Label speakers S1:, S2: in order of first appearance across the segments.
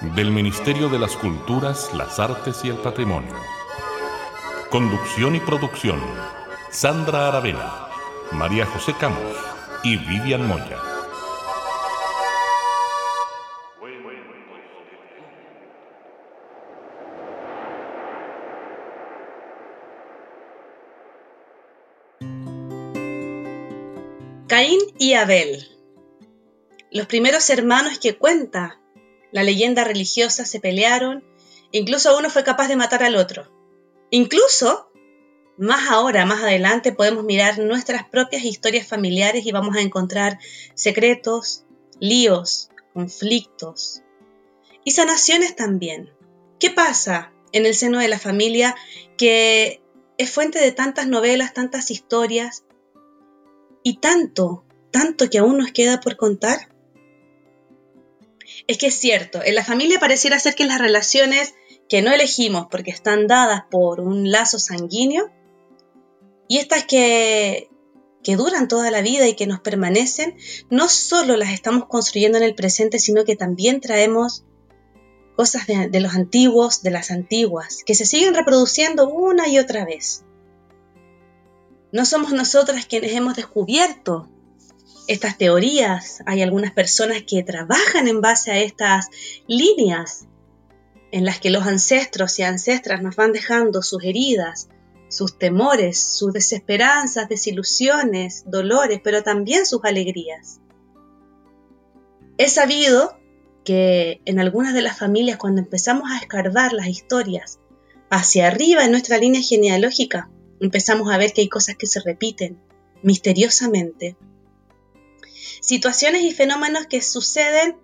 S1: del Ministerio de las Culturas, las Artes y el Patrimonio. Conducción y producción, Sandra Aravena, María José Camos y Vivian Moya.
S2: Caín y Abel, los primeros hermanos que cuenta la leyenda religiosa se pelearon, incluso uno fue capaz de matar al otro. Incluso, más ahora, más adelante, podemos mirar nuestras propias historias familiares y vamos a encontrar secretos, líos, conflictos y sanaciones también. ¿Qué pasa en el seno de la familia que es fuente de tantas novelas, tantas historias y tanto, tanto que aún nos queda por contar? Es que es cierto, en la familia pareciera ser que las relaciones que no elegimos porque están dadas por un lazo sanguíneo y estas que, duran toda la vida y que nos permanecen, no solo las estamos construyendo en el presente, sino que también traemos cosas de, de los antiguos, de las antiguas, que se siguen reproduciendo una y otra vez. No somos nosotras quienes hemos descubierto estas teorías, hay algunas personas que trabajan en base a estas líneas en las que los ancestros y ancestras nos van dejando sus heridas, sus temores, sus desesperanzas, desilusiones, dolores, pero también sus alegrías. Es sabido que en algunas de las familias cuando empezamos a escarbar las historias hacia arriba en nuestra línea genealógica, empezamos a ver que hay cosas que se repiten misteriosamente situaciones y fenómenos que suceden,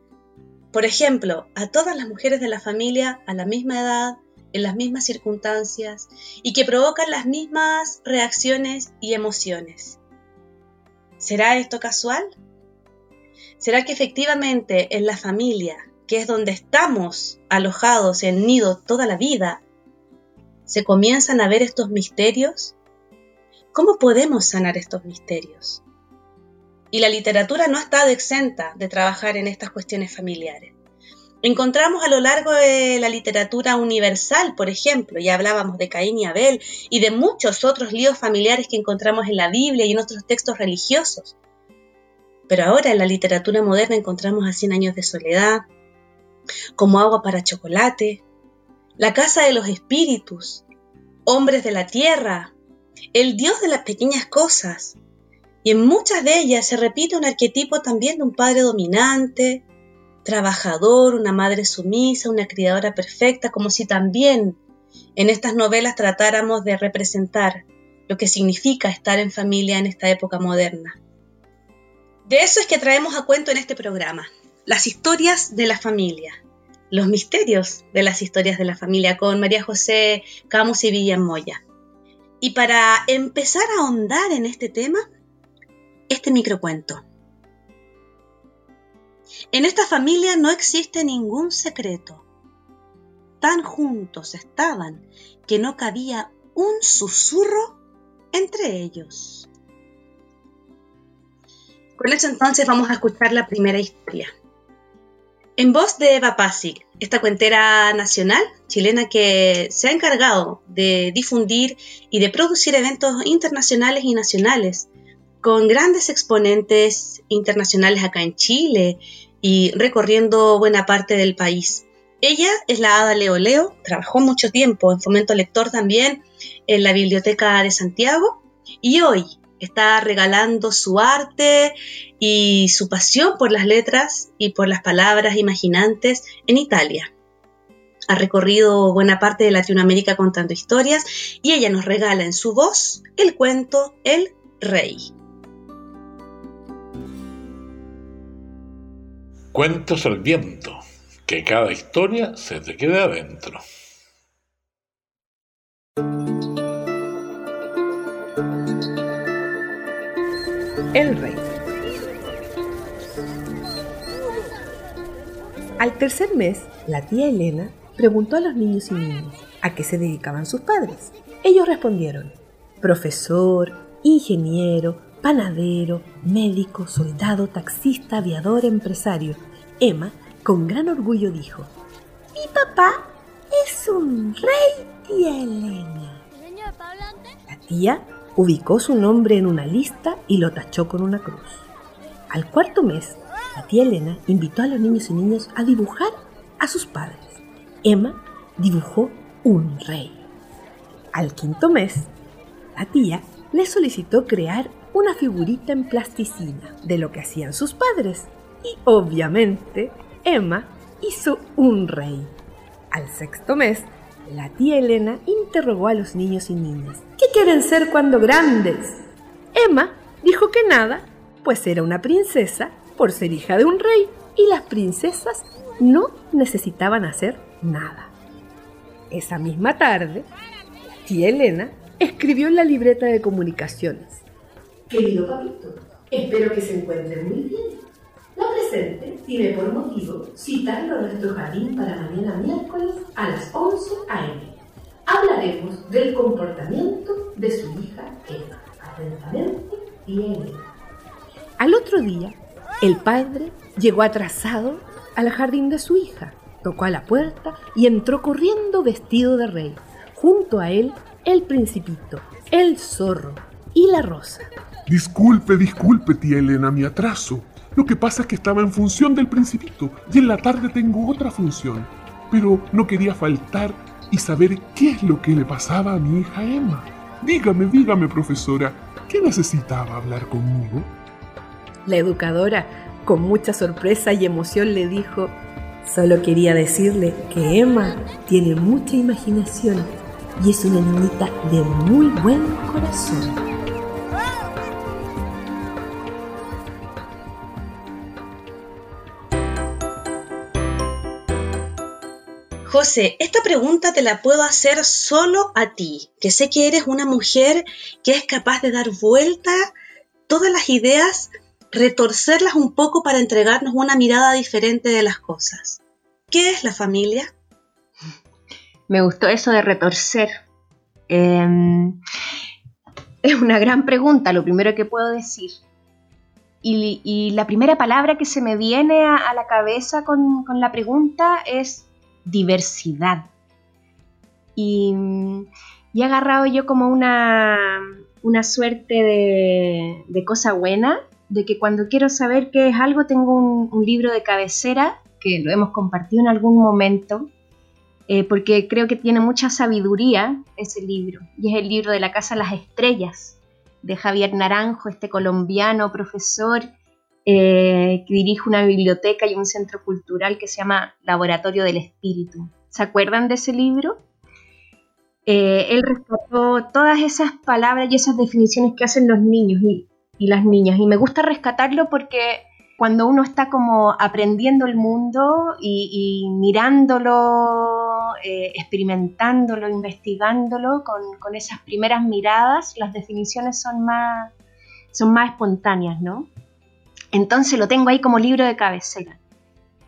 S2: por ejemplo, a todas las mujeres de la familia a la misma edad, en las mismas circunstancias y que provocan las mismas reacciones y emociones. ¿Será esto casual? ¿Será que efectivamente en la familia, que es donde estamos alojados en nido toda la vida, se comienzan a ver estos misterios? ¿Cómo podemos sanar estos misterios? Y la literatura no ha estado exenta de trabajar en estas cuestiones familiares. Encontramos a lo largo de la literatura universal, por ejemplo, ya hablábamos de Caín y Abel y de muchos otros líos familiares que encontramos en la Biblia y en otros textos religiosos. Pero ahora en la literatura moderna encontramos a Cien años de soledad, como agua para chocolate, la casa de los espíritus, hombres de la tierra, el dios de las pequeñas cosas, y en muchas de ellas se repite un arquetipo también de un padre dominante, trabajador, una madre sumisa, una criadora perfecta, como si también en estas novelas tratáramos de representar lo que significa estar en familia en esta época moderna. De eso es que traemos a cuento en este programa, las historias de la familia, los misterios de las historias de la familia con María José Camus y Villan Moya. Y para empezar a ahondar en este tema, este microcuento. En esta familia no existe ningún secreto. Tan juntos estaban que no cabía un susurro entre ellos. Con eso entonces vamos a escuchar la primera historia. En voz de Eva Pasic, esta cuentera nacional chilena que se ha encargado de difundir y de producir eventos internacionales y nacionales con grandes exponentes internacionales acá en Chile y recorriendo buena parte del país. Ella es la Ada Leo Leo, trabajó mucho tiempo en Fomento Lector también en la Biblioteca de Santiago y hoy está regalando su arte y su pasión por las letras y por las palabras imaginantes en Italia. Ha recorrido buena parte de Latinoamérica contando historias y ella nos regala en su voz el cuento El Rey.
S3: – Cuentos al viento, que cada historia se te quede adentro.
S4: El rey. Al tercer mes, la tía Elena preguntó a los niños y niñas a qué se dedicaban sus padres. Ellos respondieron, profesor, ingeniero, panadero, médico, soldado, taxista, aviador, empresario. Emma, con gran orgullo, dijo, mi papá es un rey, tía Elena. La tía ubicó su nombre en una lista y lo tachó con una cruz. Al cuarto mes, la tía Elena invitó a los niños y niñas a dibujar a sus padres. Emma dibujó un rey. Al quinto mes, la tía le solicitó crear una figurita en plasticina de lo que hacían sus padres. Y obviamente, Emma hizo un rey. Al sexto mes, la tía Elena interrogó a los niños y niñas. ¿Qué quieren ser cuando grandes? Emma dijo que nada, pues era una princesa por ser hija de un rey y las princesas no necesitaban hacer nada. Esa misma tarde, tía Elena escribió en la libreta de comunicaciones. Querido papito, espero que se encuentre muy bien. La presente tiene por motivo citarlo a nuestro jardín para mañana miércoles a las 11 a.m. Hablaremos del comportamiento de su hija Eva. Atentamente, tía Elena. Al otro día, el padre llegó atrasado al jardín de su hija, tocó a la puerta y entró corriendo vestido de rey. Junto a él, el principito, el zorro y la rosa.
S5: Disculpe, disculpe, tía Elena, mi atraso. Lo que pasa es que estaba en función del principito y en la tarde tengo otra función. Pero no quería faltar y saber qué es lo que le pasaba a mi hija Emma. Dígame, dígame, profesora, ¿qué necesitaba hablar conmigo?
S4: La educadora, con mucha sorpresa y emoción, le dijo, solo quería decirle que Emma tiene mucha imaginación y es una niñita de muy buen corazón.
S2: José, esta pregunta te la puedo hacer solo a ti, que sé que eres una mujer que es capaz de dar vuelta todas las ideas retorcerlas un poco para entregarnos una mirada diferente de las cosas. ¿Qué es la familia?
S6: Me gustó eso de retorcer. Em, es una gran pregunta, lo primero que puedo decir. Y, la primera palabra que se me viene a, la cabeza con, la pregunta es diversidad. Y, he agarrado yo como una, suerte de, de cosa buena de que cuando quiero saber qué es algo tengo un, libro de cabecera, que lo hemos compartido en algún momento, eh, porque creo que tiene mucha sabiduría ese libro, y es el libro de la Casa Las Estrellas, de Javier Naranjo, este colombiano profesor eh, que dirige una biblioteca y un centro cultural que se llama Laboratorio del Espíritu. ¿Se acuerdan de ese libro? Eh, él rescató todas esas palabras y esas definiciones que hacen los niños y las niñas. Y me gusta rescatarlo porque cuando uno está como aprendiendo el mundo y, mirándolo, eh, experimentándolo, investigándolo, con, esas primeras miradas, las definiciones son más, son más espontáneas, ¿no? Entonces lo tengo ahí como libro de cabecera.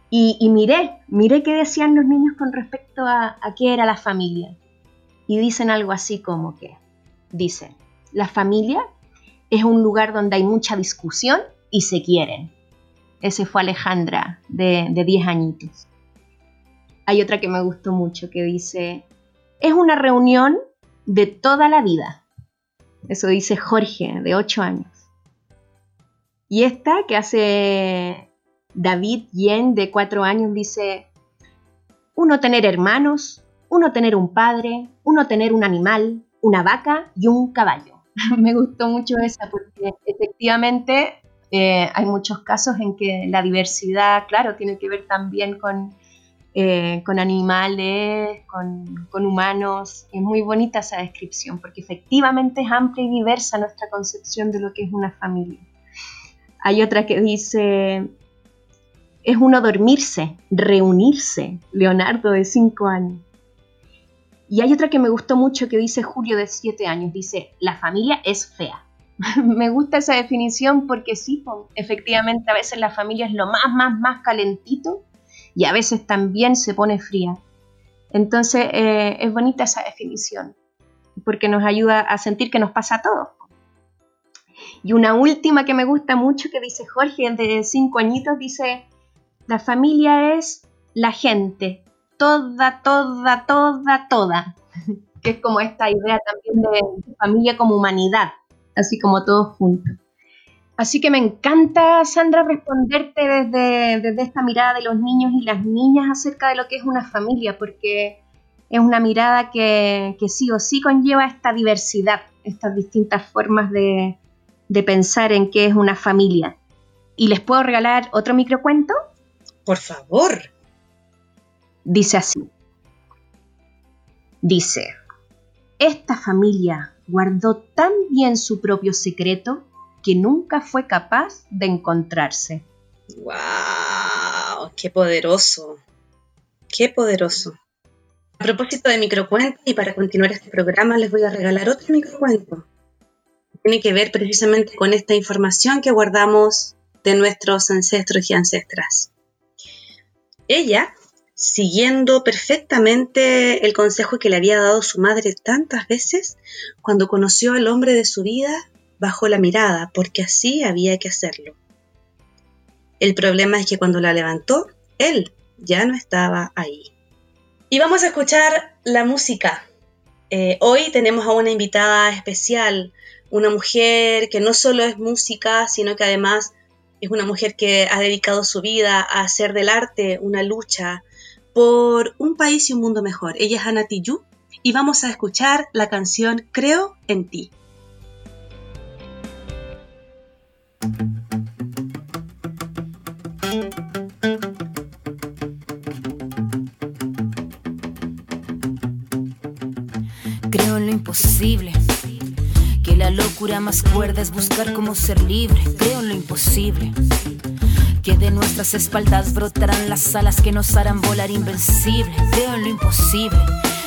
S6: Y, miré, miré qué decían los niños con respecto a, qué era la familia. Y dicen algo así como que, dicen, la familia es un lugar donde hay mucha discusión y se quieren. Ese fue Alejandra, de, de 10 añitos. Hay otra que me gustó mucho que dice, es una reunión de toda la vida. Eso dice Jorge, de 8 años. Y esta que hace David Yen, de 4 años, dice, uno tener hermanos, uno tener un padre, uno tener un animal, una vaca y un caballo. me gustó mucho esa porque efectivamente eh, hay muchos casos en que la diversidad, claro, tiene que ver también con, eh, con animales, con, humanos. Es muy bonita esa descripción porque efectivamente es amplia y diversa nuestra concepción de lo que es una familia. Hay otra que dice, es uno dormirse, reunirse, Leonardo de 5 años. Y hay otra que me gustó mucho que dice Julio de 7 años, dice, la familia es fea. me gusta esa definición porque sí, efectivamente a veces la familia es lo más, más, más calentito y a veces también se pone fría. Entonces eh, es bonita esa definición porque nos ayuda a sentir que nos pasa a todos. Y una última que me gusta mucho que dice Jorge, de cinco añitos, dice, la familia es la gente, toda, toda, toda, toda. que es como esta idea también de familia como humanidad, así como todos juntos. Así que me encanta, Sandra, responderte desde, desde, esta mirada de los niños y las niñas acerca de lo que es una familia, porque es una mirada que, que sí o sí conlleva esta diversidad, estas distintas formas de, de pensar en qué es una familia. ¿Y les puedo regalar otro microcuento?
S2: Por favor.
S6: Dice así. Dice, esta familia guardó tan bien su propio secreto que nunca fue capaz de encontrarse.
S2: ¡Wow! ¡Qué poderoso! ¡Qué poderoso! A propósito de microcuentos, y para continuar este programa, les voy a regalar otro microcuento tiene que ver precisamente con esta información que guardamos de nuestros ancestros y ancestras. Ella, siguiendo perfectamente el consejo que le había dado su madre tantas veces, cuando conoció al hombre de su vida, bajó la mirada, porque así había que hacerlo. El problema es que cuando la levantó, él ya no estaba ahí. Y vamos a escuchar la música. Eh, hoy tenemos a una invitada especial, una mujer que no solo es música, sino que además es una mujer que ha dedicado su vida a hacer del arte una lucha por un país y un mundo mejor. Ella es Ana Tijoux y vamos a escuchar la canción Creo en ti.
S7: Creo en lo imposible la locura más cuerda es buscar cómo ser libre. Creo en lo imposible. Que de nuestras espaldas brotarán las alas que nos harán volar invencible. Creo en lo imposible.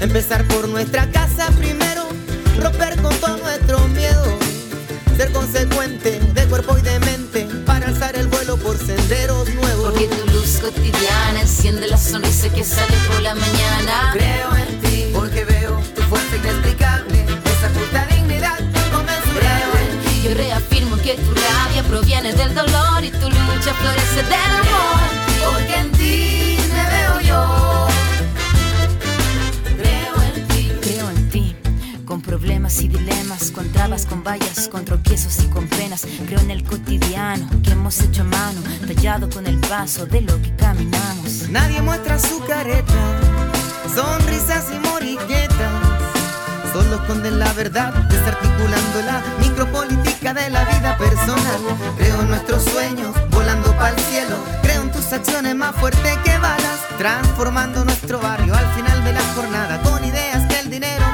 S8: Empezar por nuestra casa primero, romper con todo nuestro miedo, ser consecuente de cuerpo y de mente para alzar el vuelo por senderos nuevos.
S7: Porque tu luz cotidiana enciende la sonrisa que sale por la mañana.
S8: Creo en ti,
S7: con el paso de lo que caminamos.
S8: Nadie muestra su careta, sonrisas y moriquetas solo esconden la verdad, desarticulando la micropolítica de la vida personal. Creo en nuestros sueños, volando para el cielo. Creo en tus acciones más fuertes que balas, transformando nuestro barrio al final de la jornada con ideas que el dinero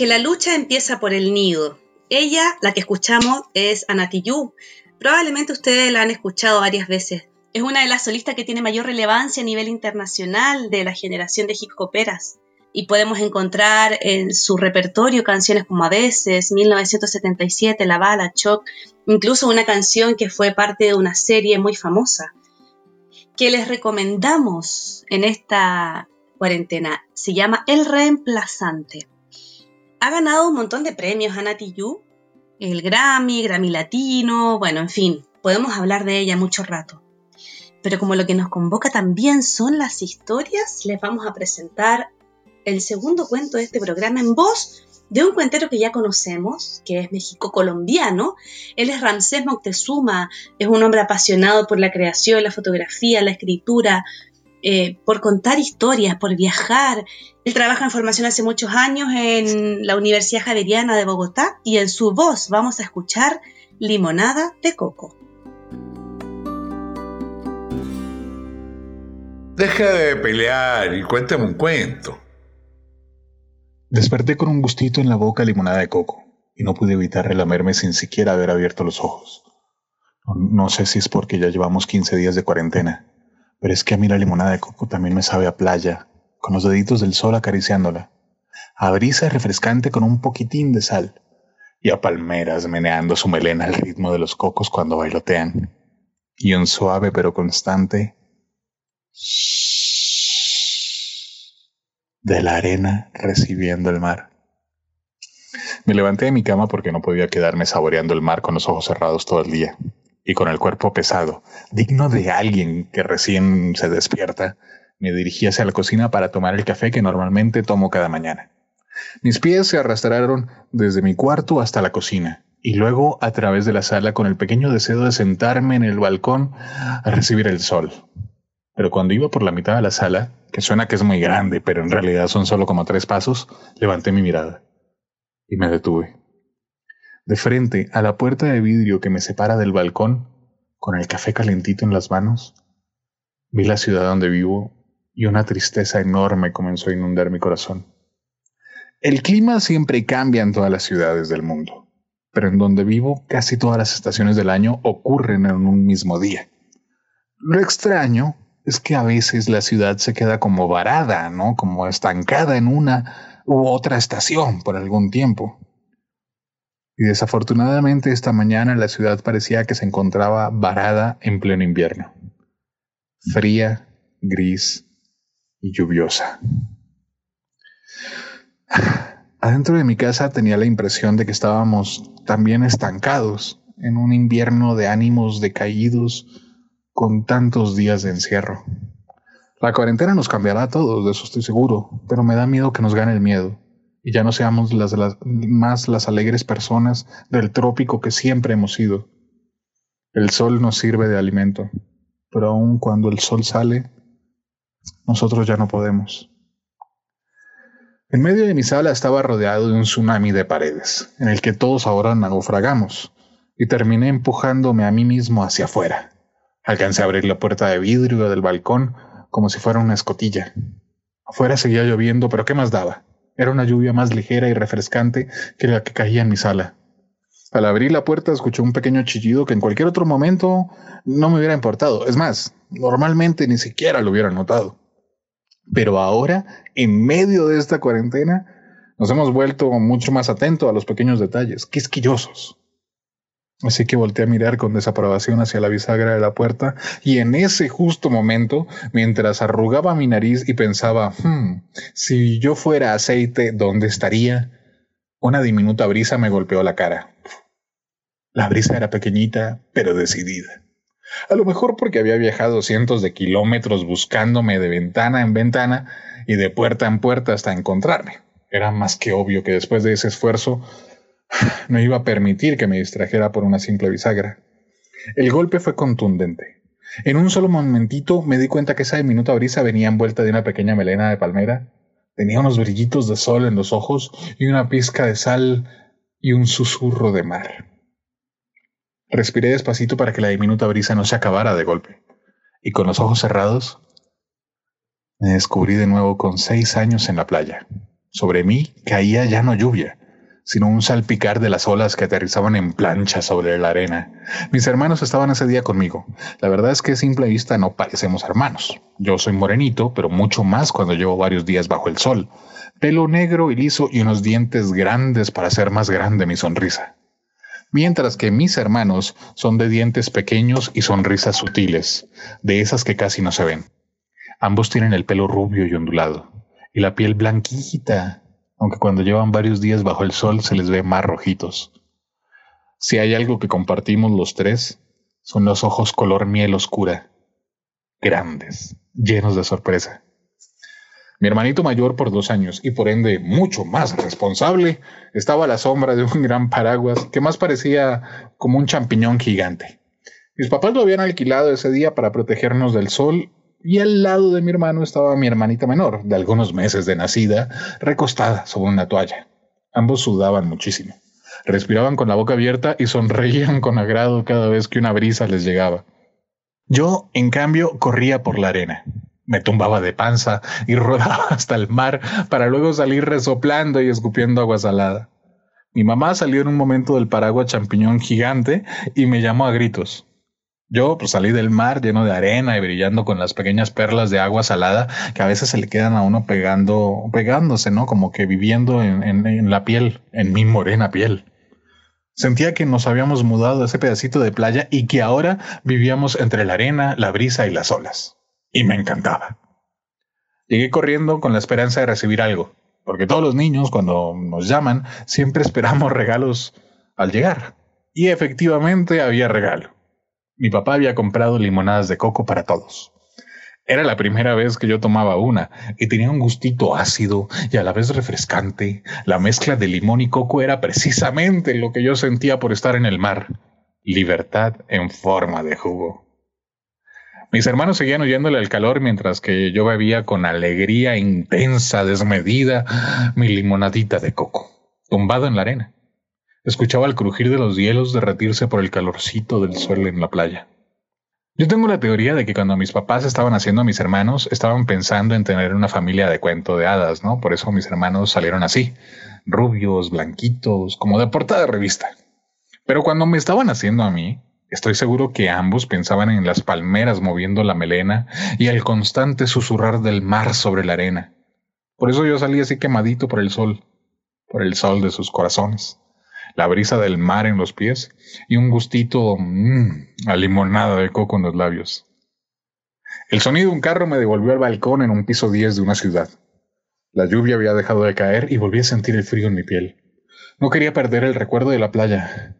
S2: que la lucha empieza por el nido. Ella, la que escuchamos, es Anatiyu. Probablemente ustedes la han escuchado varias veces. Es una de las solistas que tiene mayor relevancia a nivel internacional de la generación de hip hoperas. Y podemos encontrar en su repertorio canciones como A veces, 1977, La Bala, Choc, incluso una canción que fue parte de una serie muy famosa, que les recomendamos en esta cuarentena. Se llama El Reemplazante. Ha ganado un montón de premios Ana Tijoux, el Grammy, Grammy Latino, bueno, en fin, podemos hablar de ella mucho rato. Pero como lo que nos convoca también son las historias, les vamos a presentar el segundo cuento de este programa en voz de un cuentero que ya conocemos, que es México-colombiano. Él es Ramsés Moctezuma, es un hombre apasionado por la creación, la fotografía, la escritura, eh, por contar historias, por viajar. Él trabaja en formación hace muchos años en la Universidad Javeriana de Bogotá y en su voz vamos a escuchar Limonada de Coco.
S9: Deja de pelear y cuéntame un cuento.
S10: Desperté con un gustito en la boca limonada de coco y no pude evitar relamerme sin siquiera haber abierto los ojos. No, sé si es porque ya llevamos 15 días de cuarentena, pero es que a mí la limonada de coco también me sabe a playa, con los deditos del sol acariciándola, a brisa refrescante con un poquitín de sal. Y a palmeras meneando su melena al ritmo de los cocos cuando bailotean, y un suave pero constante de la arena recibiendo el mar. Me levanté de mi cama porque no podía quedarme saboreando el mar con los ojos cerrados todo el día y con el cuerpo pesado, digno de alguien que recién se despierta. Me dirigí hacia la cocina para tomar el café que normalmente tomo cada mañana. Mis pies se arrastraron desde mi cuarto hasta la cocina y luego a través de la sala con el pequeño deseo de sentarme en el balcón a recibir el sol. Pero cuando iba por la mitad de la sala, que suena que es muy grande, pero en realidad son solo como tres pasos, levanté mi mirada y me detuve. De frente a la puerta de vidrio que me separa del balcón, con el café calentito en las manos, vi la ciudad donde vivo y una tristeza enorme comenzó a inundar mi corazón. El clima siempre cambia en todas las ciudades del mundo, pero en donde vivo casi todas las estaciones del año ocurren en un mismo día. Lo extraño es que a veces la ciudad se queda como varada, ¿no? Como estancada en una u otra estación por algún tiempo. Y desafortunadamente esta mañana la ciudad parecía que se encontraba varada en pleno invierno. Fría, gris y lluviosa. Adentro de mi casa tenía la impresión de que estábamos también estancados en un invierno de ánimos decaídos, con tantos días de encierro. La cuarentena nos cambiará a todos, de eso estoy seguro, pero me da miedo que nos gane el miedo y ya no seamos las, más las alegres personas del trópico que siempre hemos sido. El sol nos sirve de alimento, pero aun cuando el sol sale, nosotros ya no podemos. En medio de mi sala estaba rodeado de un tsunami de paredes, en el que todos ahora naufragamos, y terminé empujándome a mí mismo hacia afuera. Alcancé a abrir la puerta de vidrio del balcón como si fuera una escotilla. Afuera seguía lloviendo, pero ¿qué más daba? Era una lluvia más ligera y refrescante que la que caía en mi sala. Al abrir la puerta escuché un pequeño chillido que en cualquier otro momento no me hubiera importado. Es más, normalmente ni siquiera lo hubiera notado. Pero ahora, en medio de esta cuarentena, nos hemos vuelto mucho más atentos a los pequeños detalles, quisquillosos. Así que volteé a mirar con desaprobación hacia la bisagra de la puerta y en ese justo momento, mientras arrugaba mi nariz y pensaba, hmm, si yo fuera aceite, ¿dónde estaría? Una diminuta brisa me golpeó la cara. La brisa era pequeñita, pero decidida. A lo mejor porque había viajado cientos de kilómetros buscándome de ventana en ventana y de puerta en puerta hasta encontrarme. Era más que obvio que después de ese esfuerzo no iba a permitir que me distrajera por una simple bisagra. El golpe fue contundente. En un solo momentito me di cuenta que esa diminuta brisa venía envuelta de una pequeña melena de palmera. Tenía unos brillitos de sol en los ojos y una pizca de sal y un susurro de mar. Respiré despacito para que la diminuta brisa no se acabara de golpe, y con los ojos cerrados me descubrí de nuevo con seis años en la playa, Sobre mí caía ya no lluvia, sino un salpicar de las olas que aterrizaban en plancha sobre la arena. Mis hermanos estaban ese día conmigo. La verdad es que a simple vista no parecemos hermanos. Yo soy morenito, pero mucho más cuando llevo varios días bajo el sol. Pelo negro y liso y unos dientes grandes para hacer más grande mi sonrisa. Mientras que mis hermanos son de dientes pequeños y sonrisas sutiles, de esas que casi no se ven. Ambos tienen el pelo rubio y ondulado, y la piel blanquita, aunque cuando llevan varios días bajo el sol se les ve más rojitos. Si hay algo que compartimos los tres, son los ojos color miel oscura, grandes, llenos de sorpresa. Mi hermanito mayor por dos años y por ende mucho más responsable estaba a la sombra de un gran paraguas que más parecía como un champiñón gigante. Mis papás lo habían alquilado ese día para protegernos del sol y al lado de mi hermano estaba mi hermanita menor, de algunos meses de nacida, recostada sobre una toalla. Ambos sudaban muchísimo. Respiraban con la boca abierta y sonreían con agrado cada vez que una brisa les llegaba. Yo, en cambio, corría por la arena. Me tumbaba de panza y rodaba hasta el mar para luego salir resoplando y escupiendo agua salada. Mi mamá salió en un momento del paraguas champiñón gigante y me llamó a gritos. Yo pues, salí del mar lleno de arena y brillando con las pequeñas perlas de agua salada que a veces se le quedan a uno pegando, pegándose, ¿no? Como que viviendo en, la piel, en mi morena piel. Sentía que nos habíamos mudado a ese pedacito de playa y que ahora vivíamos entre la arena, la brisa y las olas. Y me encantaba. Llegué corriendo con la esperanza de recibir algo, porque todos los niños cuando nos llaman siempre esperamos regalos al llegar. Y efectivamente había regalo. Mi papá había comprado limonadas de coco para todos. Era la primera vez que yo tomaba una y tenía un gustito ácido y a la vez refrescante. La mezcla de limón y coco era precisamente lo que yo sentía por estar en el mar. Libertad en forma de jugo. Mis hermanos seguían huyéndole al calor mientras que yo bebía con alegría intensa, desmedida, mi limonadita de coco, tumbado en la arena. Escuchaba el crujir de los hielos derretirse por el calorcito del sol en la playa. Yo tengo la teoría de que cuando mis papás estaban haciendo a mis hermanos, estaban pensando en tener una familia de cuento de hadas, ¿no? Por eso mis hermanos salieron así, rubios, blanquitos, como de portada de revista. Pero cuando me estaban haciendo a mí, estoy seguro que ambos pensaban en las palmeras moviendo la melena y el constante susurrar del mar sobre la arena. Por eso yo salí así quemadito por el sol, por el sol de sus corazones la brisa del mar en los pies y un gustito mmm, a limonada de coco en los labios. El sonido de un carro me devolvió al balcón en un piso 10 de una ciudad. La lluvia había dejado de caer y volví a sentir el frío en mi piel. No quería perder el recuerdo de la playa.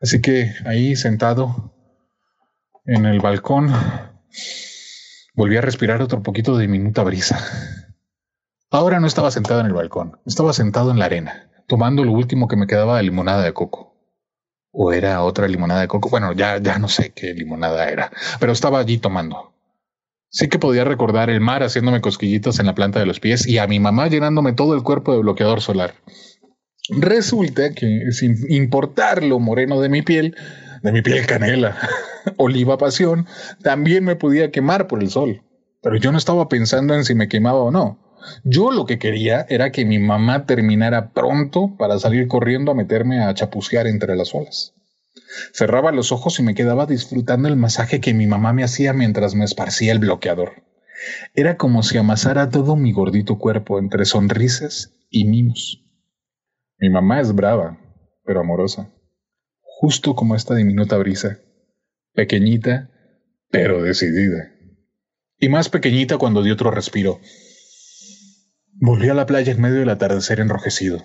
S10: Así que ahí sentado en el balcón, volví a respirar otro poquito de diminuta brisa. Ahora no estaba sentado en el balcón, estaba sentado en la arena tomando lo último que me quedaba de limonada de coco. O era otra limonada de coco. Bueno, ya, ya no sé qué limonada era, pero estaba allí tomando. Sí que podía recordar el mar haciéndome cosquillitos en la planta de los pies y a mi mamá llenándome todo el cuerpo de bloqueador solar. Resulta que sin importar lo moreno de mi piel, de mi piel canela, oliva pasión, también me podía quemar por el sol. Pero yo no estaba pensando en si me quemaba o no. Yo lo que quería era que mi mamá terminara pronto para salir corriendo a meterme a chapucear entre las olas. Cerraba los ojos y me quedaba disfrutando el masaje que mi mamá me hacía mientras me esparcía el bloqueador. Era como si amasara todo mi gordito cuerpo entre sonrisas y mimos. Mi mamá es brava, pero amorosa, justo como esta diminuta brisa, pequeñita, pero decidida. Y más pequeñita cuando di otro respiro Volví a la playa en medio del atardecer enrojecido.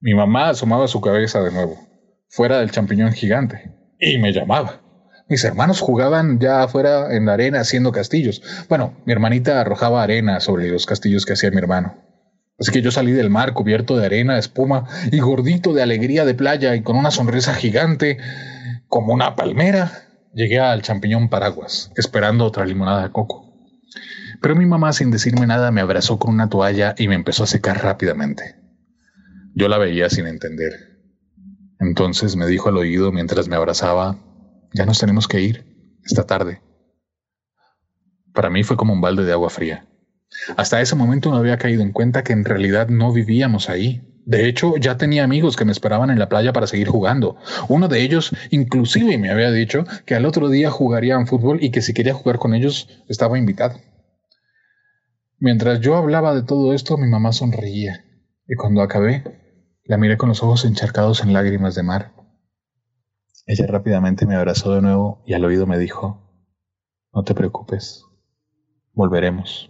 S10: Mi mamá asomaba su cabeza de nuevo, fuera del champiñón gigante, y me llamaba. Mis hermanos jugaban ya afuera en la arena haciendo castillos. Bueno, mi hermanita arrojaba arena sobre los castillos que hacía mi hermano. Así que yo salí del mar cubierto de arena, espuma y gordito de alegría de playa y con una sonrisa gigante, como una palmera, llegué al champiñón paraguas, esperando otra limonada de coco. Pero mi mamá, sin decirme nada, me abrazó con una toalla y me empezó a secar rápidamente. Yo la veía sin entender. Entonces me dijo al oído mientras me abrazaba, ya nos tenemos que ir, esta tarde. Para mí fue como un balde de agua fría. Hasta ese momento no había caído en cuenta que en realidad no vivíamos ahí. De hecho, ya tenía amigos que me esperaban en la playa para seguir jugando. Uno de ellos inclusive me había dicho que al otro día jugarían fútbol y que si quería jugar con ellos estaba invitado. Mientras yo hablaba de todo esto, mi mamá sonreía, y cuando acabé, la miré con los ojos encharcados en lágrimas de mar. Ella rápidamente me abrazó de nuevo y al oído me dijo, No te preocupes, volveremos.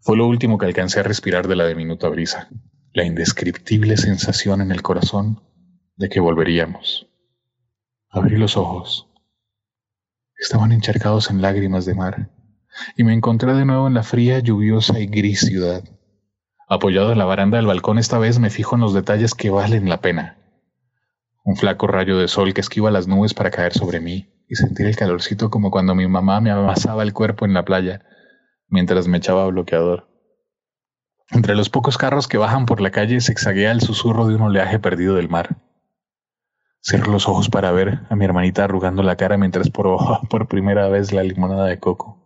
S10: Fue lo último que alcancé a respirar de la diminuta brisa, la indescriptible sensación en el corazón de que volveríamos. Abrí los ojos. Estaban encharcados en lágrimas de mar, y me encontré de nuevo en la fría, lluviosa y gris ciudad. Apoyado en la baranda del balcón, esta vez me fijo en los detalles que valen la pena. Un flaco rayo de sol que esquiva las nubes para caer sobre mí y sentir el calorcito como cuando mi mamá me amasaba el cuerpo en la playa mientras me echaba bloqueador. Entre los pocos carros que bajan por la calle zigzaguea el susurro de un oleaje perdido del mar. Cierro los ojos para ver a mi hermanita arrugando la cara mientras probaba por primera vez la limonada de coco.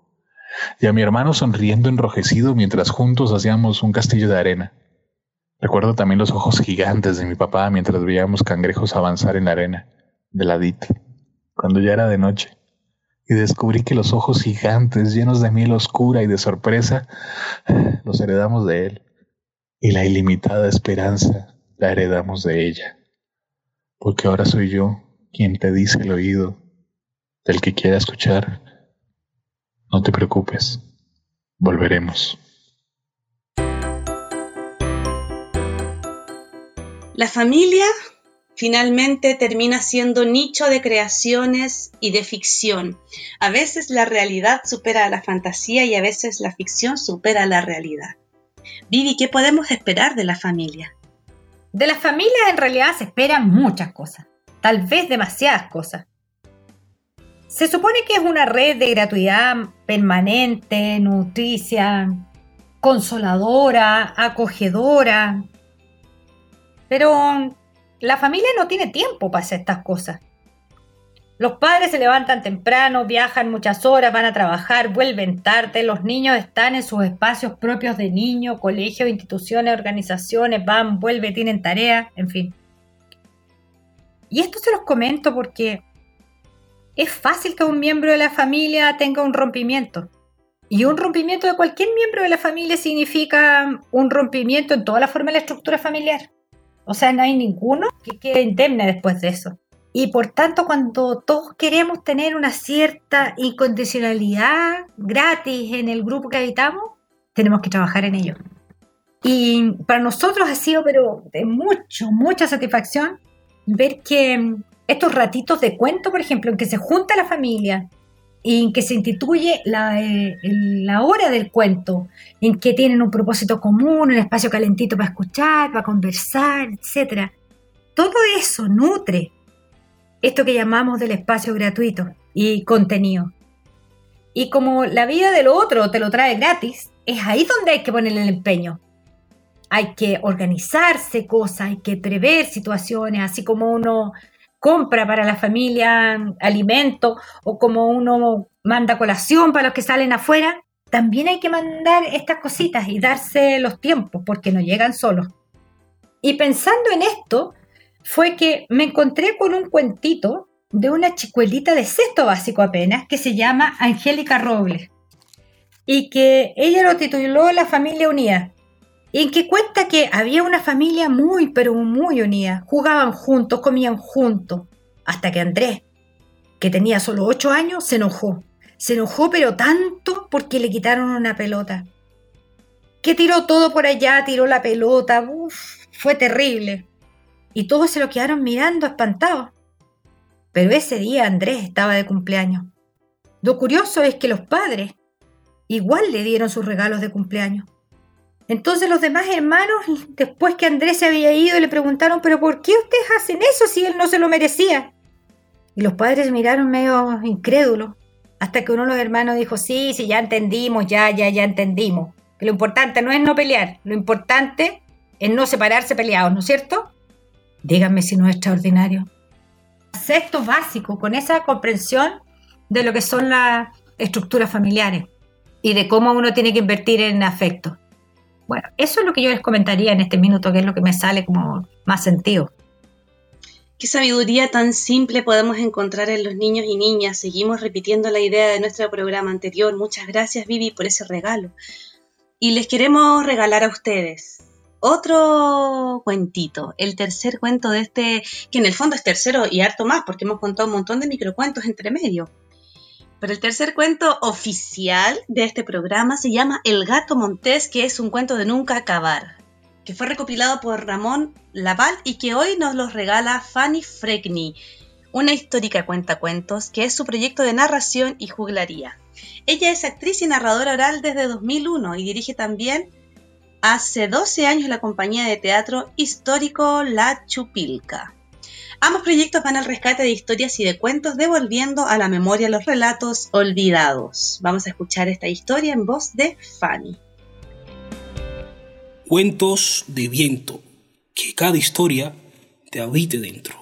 S10: Y a mi hermano sonriendo enrojecido mientras juntos hacíamos un castillo de arena. Recuerdo también los ojos gigantes de mi papá mientras veíamos cangrejos avanzar en la arena, de ladito, cuando ya era de noche y descubrí que los ojos gigantes, llenos de miel oscura y de sorpresa, los heredamos de él. Y la ilimitada esperanza la heredamos de ella. Porque ahora soy yo quien te dice el oído del que quiera escuchar. No te preocupes, volveremos.
S2: La familia finalmente termina siendo nicho de creaciones y de ficción. A veces la realidad supera a la fantasía y a veces la ficción supera a la realidad. Vivi, ¿qué podemos esperar de la familia?
S11: De la familia en realidad se esperan muchas cosas, tal vez demasiadas cosas. Se supone que es una red de gratuidad permanente, nutricia, consoladora, acogedora. Pero la familia no tiene tiempo para hacer estas cosas. Los padres se levantan temprano, viajan muchas horas, van a trabajar, vuelven tarde, los niños están en sus espacios propios de niño, colegios, instituciones, organizaciones, van, vuelven, tienen tareas, en fin. Y esto se los comento porque es fácil que un miembro de la familia tenga un rompimiento. Y un rompimiento de cualquier miembro de la familia significa un rompimiento en toda la forma de la estructura familiar. O sea, no hay ninguno que quede indemne después de eso. Y por tanto, cuando todos queremos tener una cierta incondicionalidad gratis en el grupo que habitamos, tenemos que trabajar en ello. Y para nosotros ha sido, pero de mucho, mucha satisfacción ver que estos ratitos de cuento, por ejemplo, en que se junta la familia, en que se instituye eh, la, hora del cuento, en que tienen un propósito común, un espacio calentito para escuchar, para conversar, etc. Todo eso nutre esto que llamamos del espacio gratuito y contenido. Y como la vida del otro te lo trae gratis, es ahí donde hay que poner el empeño. Hay que organizarse cosas, hay que prever situaciones, así como uno compra para la familia alimentos o como uno manda colación para los que salen afuera, también hay que mandar estas cositas y darse los tiempos porque no llegan solos. Y pensando en esto, fue que me encontré con un cuentito de una chicuelita de sexto básico apenas que se llama Angélica Robles y que ella lo tituló La familia unida en que cuenta que había una familia muy, pero muy unida. Jugaban juntos, comían juntos. Hasta que Andrés, que tenía solo ocho años, se enojó. Se enojó, pero tanto porque le quitaron una pelota. Que tiró todo por allá, tiró la pelota. Fue terrible. Y todos se lo quedaron mirando espantados. Pero ese día Andrés estaba de cumpleaños. Lo curioso es que los padres igual le dieron sus regalos de cumpleaños. Entonces los demás hermanos, después que Andrés se había ido, le preguntaron, pero ¿por qué ustedes hacen eso si él no se lo merecía? Y los padres miraron medio incrédulos, hasta que uno de los hermanos dijo, sí, sí, ya entendimos, ya, ya, ya entendimos. Que lo importante no es no pelear, lo importante es no separarse peleados, ¿no es cierto? Díganme si no es extraordinario. Sexto básico, con esa comprensión de lo que son las estructuras familiares. y de cómo uno tiene que invertir en afecto. Bueno, eso es lo que yo les comentaría en este minuto, que es lo que me sale como más sentido.
S2: Qué sabiduría tan simple podemos encontrar en los niños y niñas. Seguimos repitiendo la idea de nuestro programa anterior. Muchas gracias, Vivi, por ese regalo. Y les queremos regalar a ustedes otro cuentito, el tercer cuento de este, que en el fondo es tercero y harto más, porque hemos contado un montón de microcuentos entre medio. Pero el tercer cuento oficial de este programa se llama El gato montés, que es un cuento de nunca acabar, que fue recopilado por Ramón Laval y que hoy nos los regala Fanny Fregni, una histórica cuentacuentos que es su proyecto de narración y juglaría. Ella es actriz y narradora oral desde 2001 y dirige también hace 12 años la compañía de teatro histórico La Chupilca. Ambos proyectos van al rescate de historias y de cuentos devolviendo a la memoria los relatos olvidados. Vamos a escuchar esta historia en voz de Fanny.
S12: Cuentos de viento, que cada historia te habite dentro.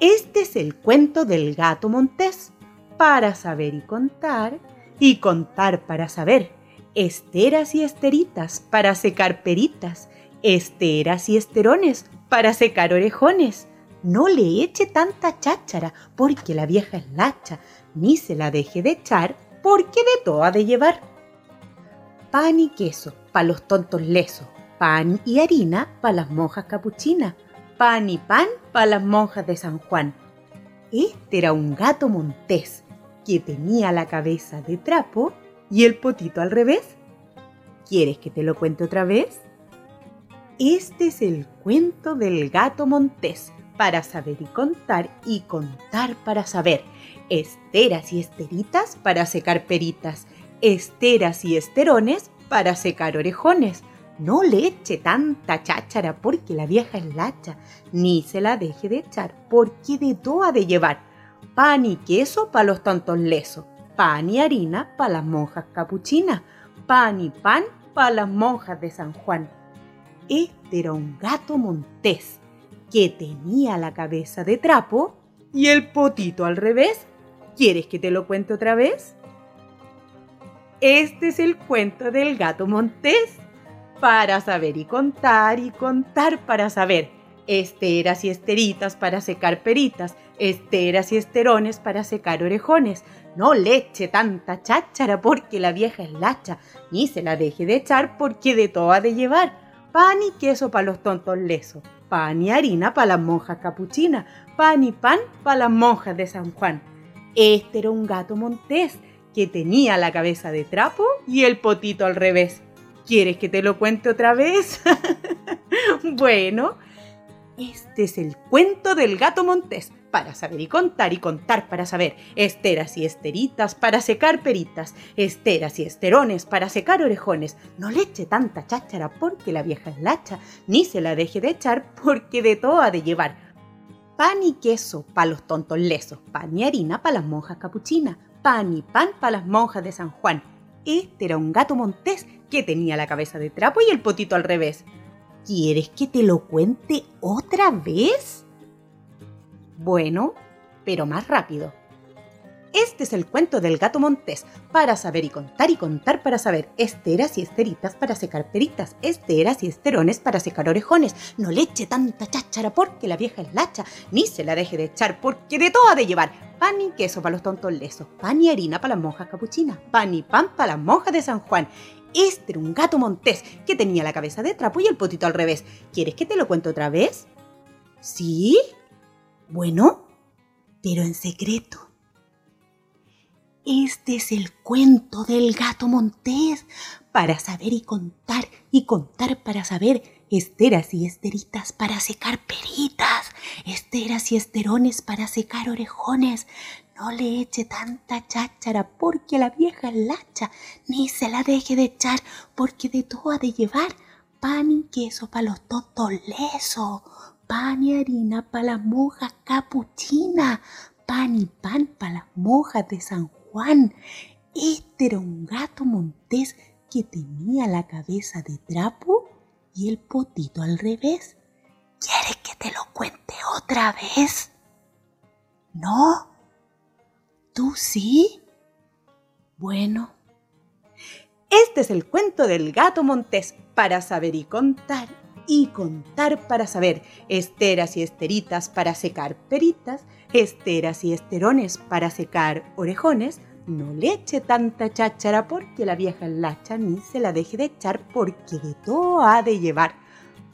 S3: Este es el cuento del gato montés, para saber y contar, y contar para saber, esteras y esteritas para secar peritas, esteras y esterones para secar orejones. No le eche tanta cháchara, porque la vieja es lacha, ni se la deje de echar, porque de todo ha de llevar. Pan y queso, pa' los tontos lesos, pan y harina, pa' las monjas capuchinas, pan y pan, pa' las monjas de San Juan. Este era un gato montés, que tenía la cabeza de trapo y el potito al revés. ¿Quieres que te lo cuente otra vez? Este es el cuento del gato montés, para saber y contar y contar para saber. Esteras y esteritas para secar peritas, esteras y esterones para secar orejones. No le eche tanta cháchara porque la vieja es lacha, ni se la deje de echar porque de todo ha de llevar. Pan y queso para los tontos lesos, pan y harina para las monjas capuchinas, pan y pan para las monjas de San Juan este era un gato montés que tenía la cabeza de trapo y el potito al revés. ¿Quieres que te lo cuente otra vez? Este es el cuento del gato montés. Para saber y contar y contar para saber. Esteras y esteritas para secar peritas. Esteras y esterones para secar orejones. No le eche tanta cháchara porque la vieja es lacha. Ni se la deje de echar porque de todo ha de llevar pan y queso para los tontos lesos, pan y harina para las monjas capuchinas, pan y pan para las monjas de San Juan. Este era un gato montés que tenía la cabeza de trapo y el potito al revés. ¿Quieres que te lo cuente otra vez? bueno, este es el cuento del gato montés para saber y contar y contar para saber, esteras y esteritas para secar peritas, esteras y esterones para secar orejones. No le eche tanta cháchara porque la vieja es lacha, ni se la deje de echar porque de todo ha de llevar. Pan y queso para los tontos lesos, pan y harina para las monjas capuchinas, pan y pan para las monjas de San Juan. Este era un gato montés que tenía la cabeza de trapo y el potito al revés. ¿Quieres que te lo cuente otra vez? Bueno, pero más rápido. Este es el cuento del gato montés, para saber y contar y contar para saber, esteras y esteritas para secar peritas, esteras y esterones para secar orejones. No le eche tanta cháchara porque la vieja es lacha, ni se la deje de echar porque de todo ha de llevar. Pan y queso para los tontos lesos, pan y harina para las monjas capuchinas, pan y pan para las monjas de San Juan. Este era un gato montés que tenía la cabeza de trapo y el potito al revés. ¿Quieres que te lo cuente otra vez? ¿Sí? Bueno, pero en secreto. Este es el cuento del gato montés, para saber y contar, y contar para saber, esteras y esteritas para secar peritas, esteras y esterones para secar orejones. No le eche tanta cháchara porque la vieja es lacha, ni se la deje de echar porque de todo ha de llevar pan y queso para los tontos lesos pan y harina para las monjas capuchinas, pan y pan para las monjas de San Juan. Este era un gato montés que tenía la cabeza de trapo y el potito al revés. ¿Quieres que te lo cuente otra vez? ¿No? ¿Tú sí? Bueno, este es el cuento del gato montés para saber y contar y contar para saber, esteras y esteritas para secar peritas, esteras y esterones para secar orejones, no le eche tanta cháchara porque la vieja enlacha ni se la deje de echar porque de todo ha de llevar.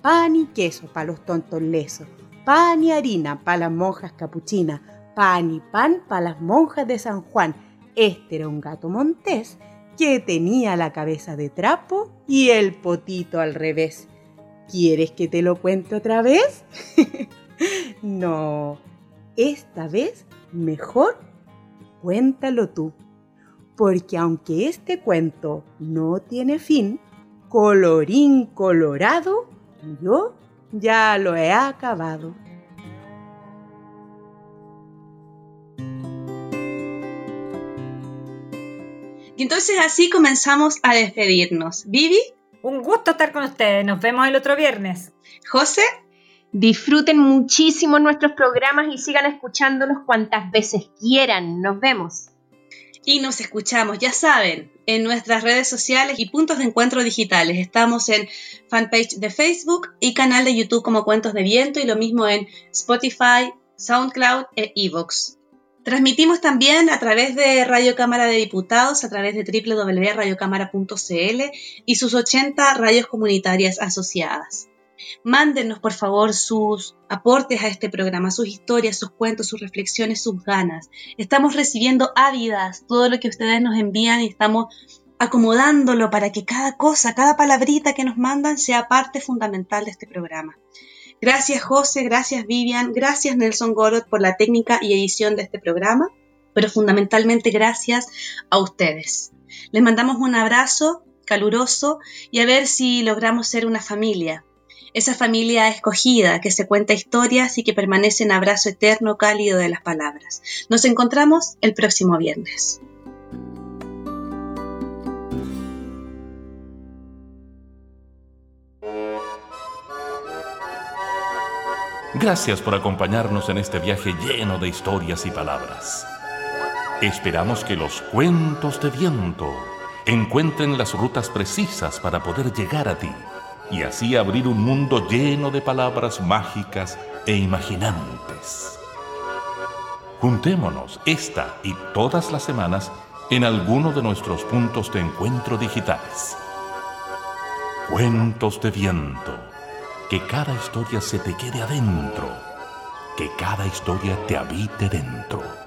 S3: Pan y queso para los tontos lesos, pan y harina para las monjas capuchinas, pan y pan para las monjas de San Juan. Este era un gato montés que tenía la cabeza de trapo y el potito al revés. ¿Quieres que te lo cuente otra vez? no, esta vez mejor cuéntalo tú, porque aunque este cuento no tiene fin, colorín colorado, yo ya lo he acabado.
S2: Y entonces así comenzamos a despedirnos. Vivi.
S11: Un gusto estar con ustedes. Nos vemos el otro viernes.
S2: José.
S6: Disfruten muchísimo nuestros programas y sigan escuchándolos cuantas veces quieran. Nos vemos.
S2: Y nos escuchamos, ya saben, en nuestras redes sociales y puntos de encuentro digitales. Estamos en fanpage de Facebook y canal de YouTube como Cuentos de Viento y lo mismo en Spotify, SoundCloud e Evox. Transmitimos también a través de Radio Cámara de Diputados, a través de www.radiocámara.cl y sus 80 radios comunitarias asociadas. Mándenos, por favor, sus aportes a este programa, sus historias, sus cuentos, sus reflexiones, sus ganas. Estamos recibiendo ávidas todo lo que ustedes nos envían y estamos acomodándolo para que cada cosa, cada palabrita que nos mandan sea parte fundamental de este programa. Gracias José, gracias Vivian, gracias Nelson Gorot por la técnica y edición de este programa, pero fundamentalmente gracias a ustedes. Les mandamos un abrazo caluroso y a ver si logramos ser una familia, esa familia escogida que se cuenta historias y que permanece en abrazo eterno cálido de las palabras. Nos encontramos el próximo viernes.
S1: Gracias por acompañarnos en este viaje lleno de historias y palabras. Esperamos que los cuentos de viento encuentren las rutas precisas para poder llegar a ti y así abrir un mundo lleno de palabras mágicas e imaginantes. Juntémonos esta y todas las semanas en alguno de nuestros puntos de encuentro digitales. Cuentos de viento que cada historia se te quede adentro, que cada historia te habite dentro.